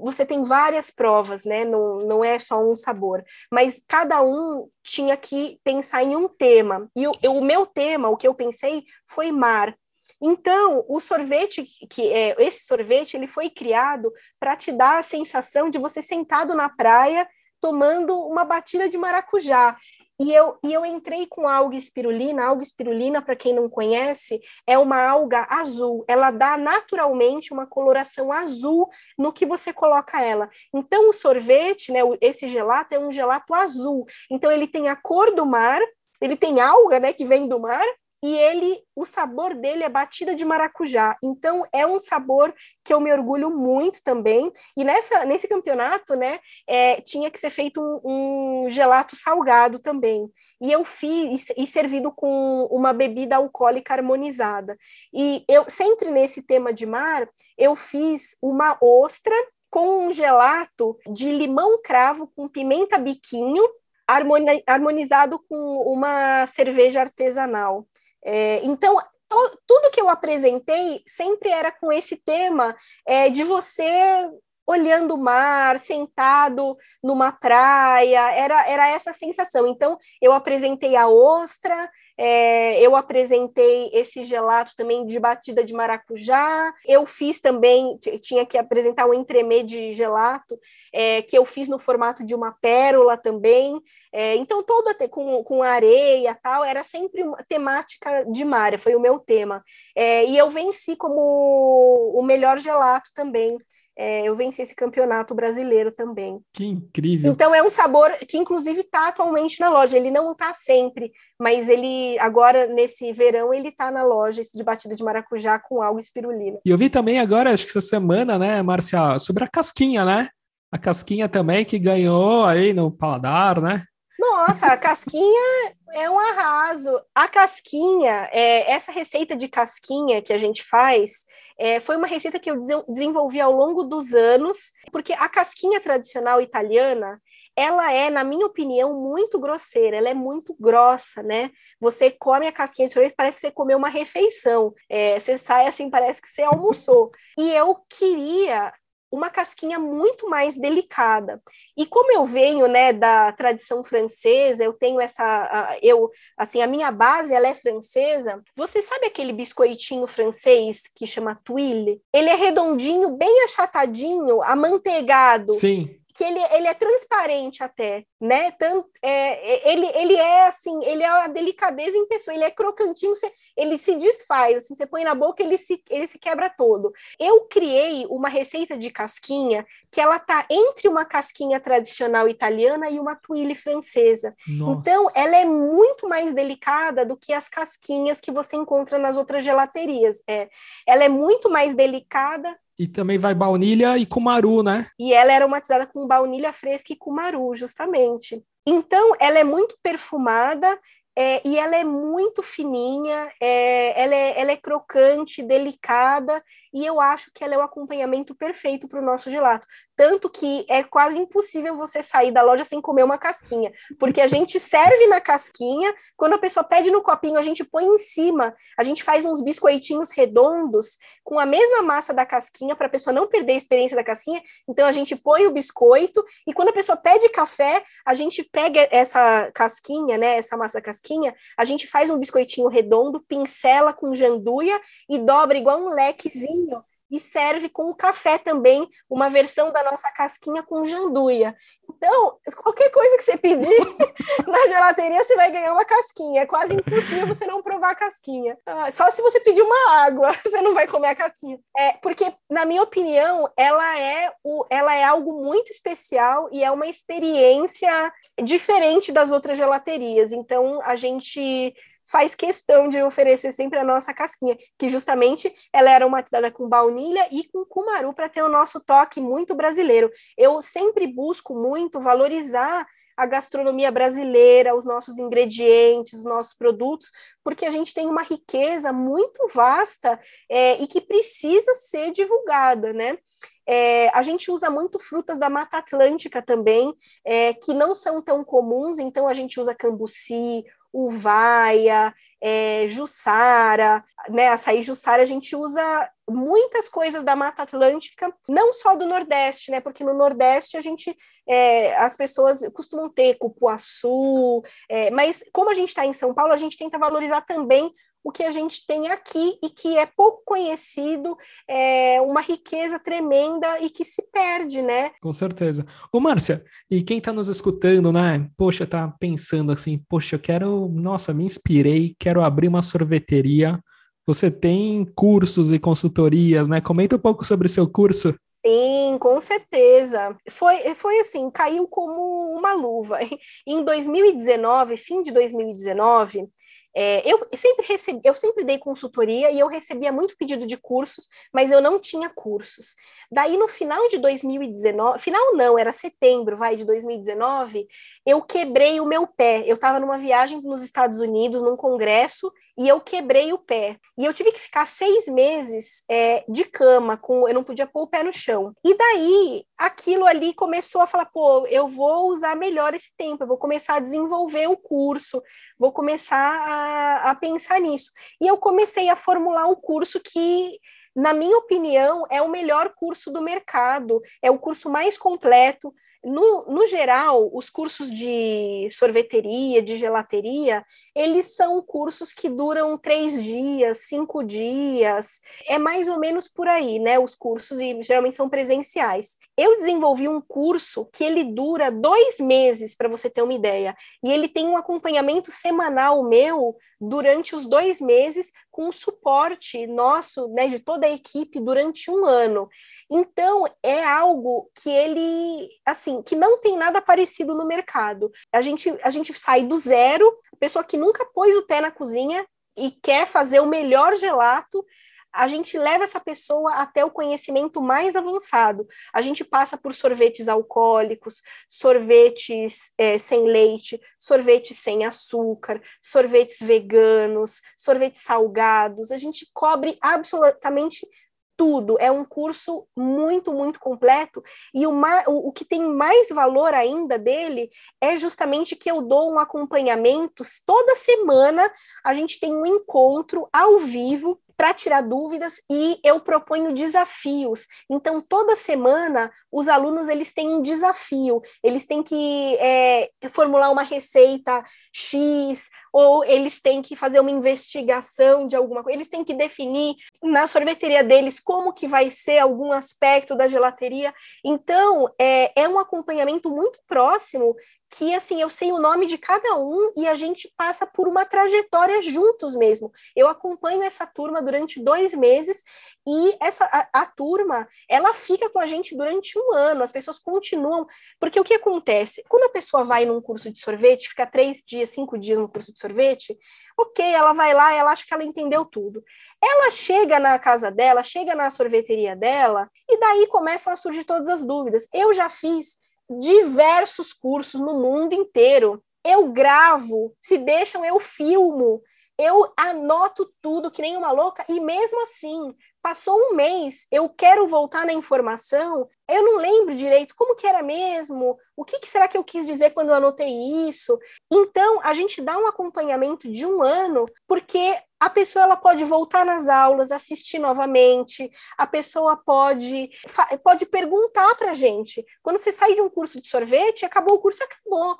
você tem várias provas, né? Não, não é só um sabor, mas cada um tinha que pensar em um tema. E o, o meu tema, o que eu pensei, foi mar então, o sorvete que é esse sorvete, ele foi criado para te dar a sensação de você sentado na praia tomando uma batida de maracujá. E eu, e eu entrei com alga espirulina. alga espirulina, para quem não conhece, é uma alga azul. Ela dá naturalmente uma coloração azul no que você coloca ela. Então, o sorvete, né, esse gelato, é um gelato azul. Então, ele tem a cor do mar, ele tem alga, né, que vem do mar, e ele, o sabor dele é batida de maracujá. Então é um sabor que eu me orgulho muito também. E nessa, nesse campeonato, né, é, tinha que ser feito um, um, gelato salgado também. E eu fiz e servido com uma bebida alcoólica harmonizada. E eu sempre nesse tema de mar, eu fiz uma ostra com um gelato de limão cravo com pimenta biquinho harmonizado com uma cerveja artesanal. É, então, to, tudo que eu apresentei sempre era com esse tema é, de você olhando o mar, sentado numa praia, era, era essa sensação. Então, eu apresentei a ostra, é, eu apresentei esse gelato também de batida de maracujá, eu fiz também, tinha que apresentar um entremê de gelato, é, que eu fiz no formato de uma pérola também, é, então toda com, com areia tal, era sempre uma temática de mar, foi o meu tema, é, e eu venci como o melhor gelato também, é, eu venci esse campeonato brasileiro também. Que incrível! Então é um sabor que inclusive está atualmente na loja. Ele não está sempre, mas ele agora nesse verão ele está na loja esse de batida de maracujá com algo espirulina. E eu vi também agora, acho que essa semana, né, Marcia, sobre a casquinha, né? A casquinha também que ganhou aí no paladar, né? Nossa, a casquinha é um arraso. A casquinha, é, essa receita de casquinha que a gente faz, é, foi uma receita que eu desenvolvi ao longo dos anos, porque a casquinha tradicional italiana, ela é, na minha opinião, muito grosseira, ela é muito grossa, né? Você come a casquinha de sorvete, parece que você comeu uma refeição. É, você sai assim, parece que você almoçou. E eu queria uma casquinha muito mais delicada. E como eu venho, né, da tradição francesa, eu tenho essa, eu, assim, a minha base ela é francesa. Você sabe aquele biscoitinho francês que chama tuile? Ele é redondinho, bem achatadinho, amanteigado. Sim que ele, ele é transparente até, né? Tanto, é, é, ele, ele é assim, ele é a delicadeza em pessoa, ele é crocantinho, você, ele se desfaz, assim, você põe na boca, ele se, ele se quebra todo. Eu criei uma receita de casquinha que ela tá entre uma casquinha tradicional italiana e uma tuile francesa. Nossa. Então, ela é muito mais delicada do que as casquinhas que você encontra nas outras gelaterias. É, ela é muito mais delicada e também vai baunilha e cumaru, né? E ela era aromatizada com baunilha fresca e cumaru, justamente. Então, ela é muito perfumada é, e ela é muito fininha, é, ela, é, ela é crocante, delicada, e eu acho que ela é o acompanhamento perfeito para o nosso gelato. Tanto que é quase impossível você sair da loja sem comer uma casquinha, porque a gente serve na casquinha, quando a pessoa pede no copinho, a gente põe em cima, a gente faz uns biscoitinhos redondos com a mesma massa da casquinha, para a pessoa não perder a experiência da casquinha. Então a gente põe o biscoito, e quando a pessoa pede café, a gente pega essa casquinha, né, essa massa casquinha, a gente faz um biscoitinho redondo, pincela com janduia e dobra igual um lequezinho e serve com o café também, uma versão da nossa casquinha com janduia. Então, qualquer coisa que você pedir na gelateria, você vai ganhar uma casquinha. É quase impossível você não provar a casquinha. Ah, só se você pedir uma água, você não vai comer a casquinha. É, porque, na minha opinião, ela é, o, ela é algo muito especial e é uma experiência diferente das outras gelaterias. Então, a gente faz questão de oferecer sempre a nossa casquinha, que justamente ela é aromatizada com baunilha e com cumaru para ter o nosso toque muito brasileiro. Eu sempre busco muito valorizar a gastronomia brasileira, os nossos ingredientes, os nossos produtos, porque a gente tem uma riqueza muito vasta é, e que precisa ser divulgada, né? É, a gente usa muito frutas da Mata Atlântica também, é, que não são tão comuns, então a gente usa cambuci, uvaia, é, jussara, né, açaí jussara, a gente usa muitas coisas da Mata Atlântica, não só do Nordeste, né, porque no Nordeste a gente, é, as pessoas costumam ter cupuaçu, é, mas como a gente está em São Paulo, a gente tenta valorizar também o que a gente tem aqui e que é pouco conhecido, é uma riqueza tremenda e que se perde, né? Com certeza. Ô, Márcia, e quem está nos escutando, né? Poxa, tá pensando assim, poxa, eu quero, nossa, me inspirei, quero abrir uma sorveteria. Você tem cursos e consultorias, né? Comenta um pouco sobre o seu curso. Sim, com certeza. Foi, foi assim, caiu como uma luva. Em 2019, fim de 2019, é, eu sempre recebi, eu sempre dei consultoria e eu recebia muito pedido de cursos, mas eu não tinha cursos. Daí no final de 2019, final não, era setembro, vai de 2019, eu quebrei o meu pé. Eu estava numa viagem nos Estados Unidos, num congresso, e eu quebrei o pé. E eu tive que ficar seis meses é, de cama, com eu não podia pôr o pé no chão. E daí aquilo ali começou a falar, pô, eu vou usar melhor esse tempo, eu vou começar a desenvolver o curso, vou começar a, a pensar nisso. E eu comecei a formular o curso que na minha opinião, é o melhor curso do mercado, é o curso mais completo. No, no geral, os cursos de sorveteria, de gelateria, eles são cursos que duram três dias, cinco dias, é mais ou menos por aí, né? Os cursos, e geralmente são presenciais. Eu desenvolvi um curso que ele dura dois meses, para você ter uma ideia, e ele tem um acompanhamento semanal meu durante os dois meses, com o suporte nosso, né, de toda a equipe durante um ano. Então, é algo que ele, assim, que não tem nada parecido no mercado. A gente, a gente sai do zero, a pessoa que nunca pôs o pé na cozinha e quer fazer o melhor gelato, a gente leva essa pessoa até o conhecimento mais avançado. A gente passa por sorvetes alcoólicos, sorvetes é, sem leite, sorvetes sem açúcar, sorvetes veganos, sorvetes salgados. A gente cobre absolutamente tudo. É um curso muito, muito completo. E o, o, que tem mais valor ainda dele é justamente que eu dou um acompanhamento. Toda semana a gente tem um encontro ao vivo para tirar dúvidas e eu proponho desafios. Então, toda semana, os alunos eles têm um desafio, eles têm que é, formular uma receita X, ou eles têm que fazer uma investigação de alguma coisa, eles têm que definir na sorveteria deles como que vai ser algum aspecto da gelateria. Então, é, é um acompanhamento muito próximo que assim eu sei o nome de cada um e a gente passa por uma trajetória juntos mesmo. Eu acompanho essa turma durante dois meses e essa a, a, turma ela fica com a gente durante um ano. As pessoas continuam porque o que acontece quando a pessoa vai num curso de sorvete, fica três dias, cinco dias no curso de sorvete, ok, ela vai lá, ela acha que ela entendeu tudo. Ela chega na casa dela, chega na sorveteria dela e daí começam a surgir todas as dúvidas. Eu já fiz diversos cursos no mundo inteiro. Eu gravo, se deixam, eu filmo, eu anoto tudo que nem uma louca, e mesmo assim, passou um mês, eu quero voltar na informação, eu não lembro direito como que era mesmo, o que, que será que eu quis dizer quando eu anotei isso. Então, a gente dá um acompanhamento de um ano, porque a pessoa ela pode voltar nas aulas, assistir novamente, a pessoa pode, pode perguntar para a gente. Quando você sai de um curso de sorvete, acabou o curso, acabou.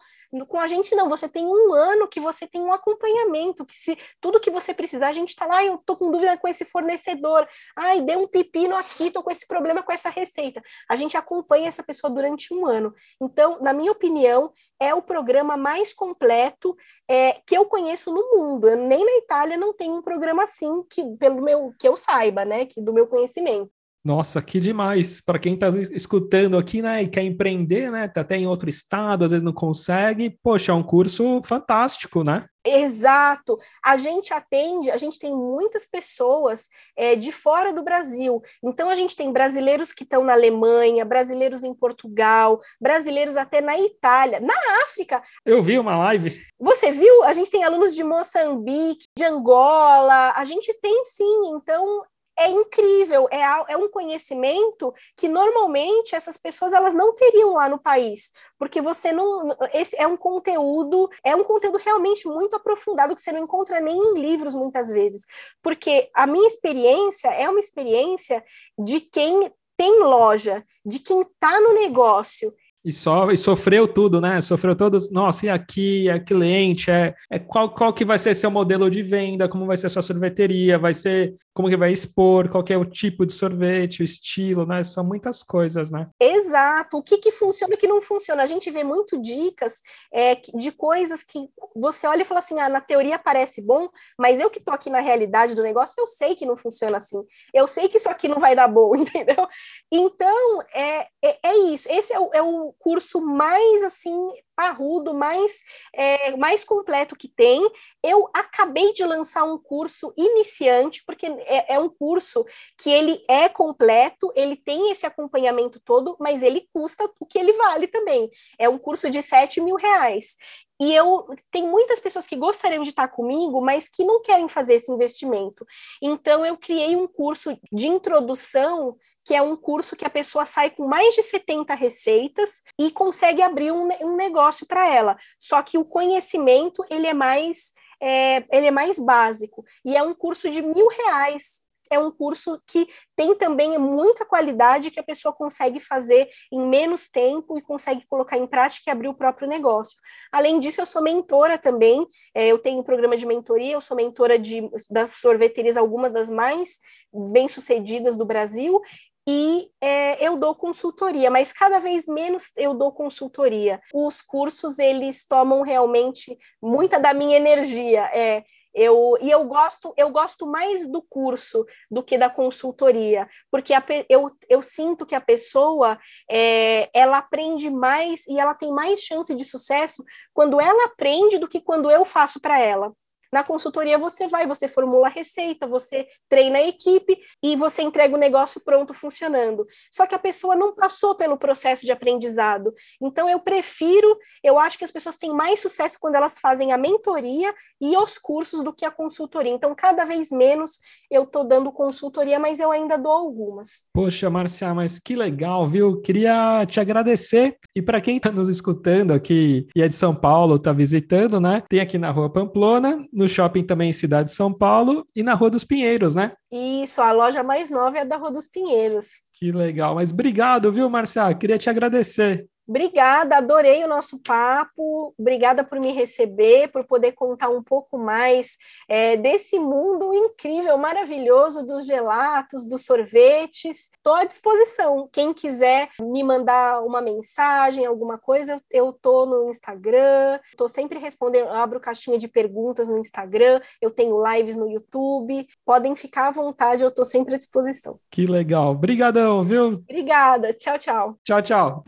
Com a gente não, você tem um ano que você tem um acompanhamento, que se tudo que você precisar, a gente está lá, eu estou com dúvida com esse fornecedor, ai, deu um pepino aqui, estou com esse problema com essa receita. A gente acompanha essa pessoa durante um ano. Então, na minha opinião, é o programa mais completo é, que eu conheço no mundo. Eu, nem na Itália não tem um programa assim, que, pelo meu, que eu saiba, né, que, do meu conhecimento. Nossa, que demais! Para quem está escutando aqui, né, e quer empreender, né, tá até em outro estado, às vezes não consegue, poxa, é um curso fantástico, né? Exato. A gente atende, a gente tem muitas pessoas é, de fora do Brasil. Então, a gente tem brasileiros que estão na Alemanha, brasileiros em Portugal, brasileiros até na Itália, na África. Eu vi uma live. Você viu? A gente tem alunos de Moçambique, de Angola, a gente tem sim. Então, é incrível, é, é um conhecimento que normalmente essas pessoas elas não teriam lá no país, porque você não esse é um conteúdo, é um conteúdo realmente muito aprofundado que você não encontra nem em livros muitas vezes, porque a minha experiência é uma experiência de quem tem loja, de quem está no negócio, e só e sofreu tudo, né? Sofreu todos. Nossa, e aqui, é cliente, é, é qual, qual que vai ser seu modelo de venda, como vai ser sua sorveteria, vai ser como que vai expor, qual que é o tipo de sorvete, o estilo, né? São muitas coisas, né? Exato. O que, que funciona e o que não funciona. A gente vê muito dicas é, de coisas que você olha e fala assim: ah, na teoria parece bom, mas eu que tô aqui na realidade do negócio, eu sei que não funciona assim. Eu sei que isso aqui não vai dar bom, entendeu? Então, é, é, é isso. Esse é o, é o curso mais assim parrudo, mais, é, mais completo que tem. Eu acabei de lançar um curso iniciante, porque é, é, um curso que ele é completo, ele tem esse acompanhamento todo, mas ele custa o que ele vale também. É um curso de 7 mil reais. E eu tem muitas pessoas que gostariam de estar comigo, mas que não querem fazer esse investimento. Então eu criei um curso de introdução que é um curso que a pessoa sai com mais de 70 receitas e consegue abrir um, um negócio para ela. Só que o conhecimento ele é mais é, ele é mais básico. E é um curso de mil reais. É um curso que tem também muita qualidade que a pessoa consegue fazer em menos tempo e consegue colocar em prática e abrir o próprio negócio. Além disso, eu sou mentora também, é, eu tenho um programa de mentoria, eu sou mentora de, das sorveterias, algumas das mais bem-sucedidas do Brasil, e é, eu dou consultoria, mas cada vez menos eu dou consultoria. Os cursos, eles tomam realmente muita da minha energia, é, eu, e eu gosto, eu gosto mais do curso do que da consultoria, porque a, eu, eu sinto que a pessoa é, ela aprende mais e ela tem mais chance de sucesso quando ela aprende do que quando eu faço para ela. Na consultoria você vai, você formula a receita, você treina a equipe e você entrega o negócio pronto funcionando. Só que a pessoa não passou pelo processo de aprendizado. Então eu prefiro, eu acho que as pessoas têm mais sucesso quando elas fazem a mentoria e os cursos do que a consultoria. Então cada vez menos eu estou dando consultoria, mas eu ainda dou algumas. Poxa, Marcia, mas que legal, viu? Queria te agradecer. E para quem está nos escutando aqui e é de São Paulo, está visitando, né? Tem aqui na Rua Pamplona, no shopping também em Cidade de São Paulo e na Rua dos Pinheiros, né? Isso, a loja mais nova é da Rua dos Pinheiros. Que legal, mas obrigado, viu, Marcia? Queria te agradecer. Obrigada, adorei o nosso papo. Obrigada por me receber, por poder contar um pouco mais é, desse mundo incrível, maravilhoso dos gelatos, dos sorvetes. Estou à disposição. Quem quiser me mandar uma mensagem, alguma coisa, eu estou no Instagram. Estou sempre respondendo, abro caixinha de perguntas no Instagram. Eu tenho lives no YouTube. Podem ficar à vontade, eu estou sempre à disposição. Que legal. Obrigadão, viu? Obrigada. Tchau, tchau. Tchau, tchau.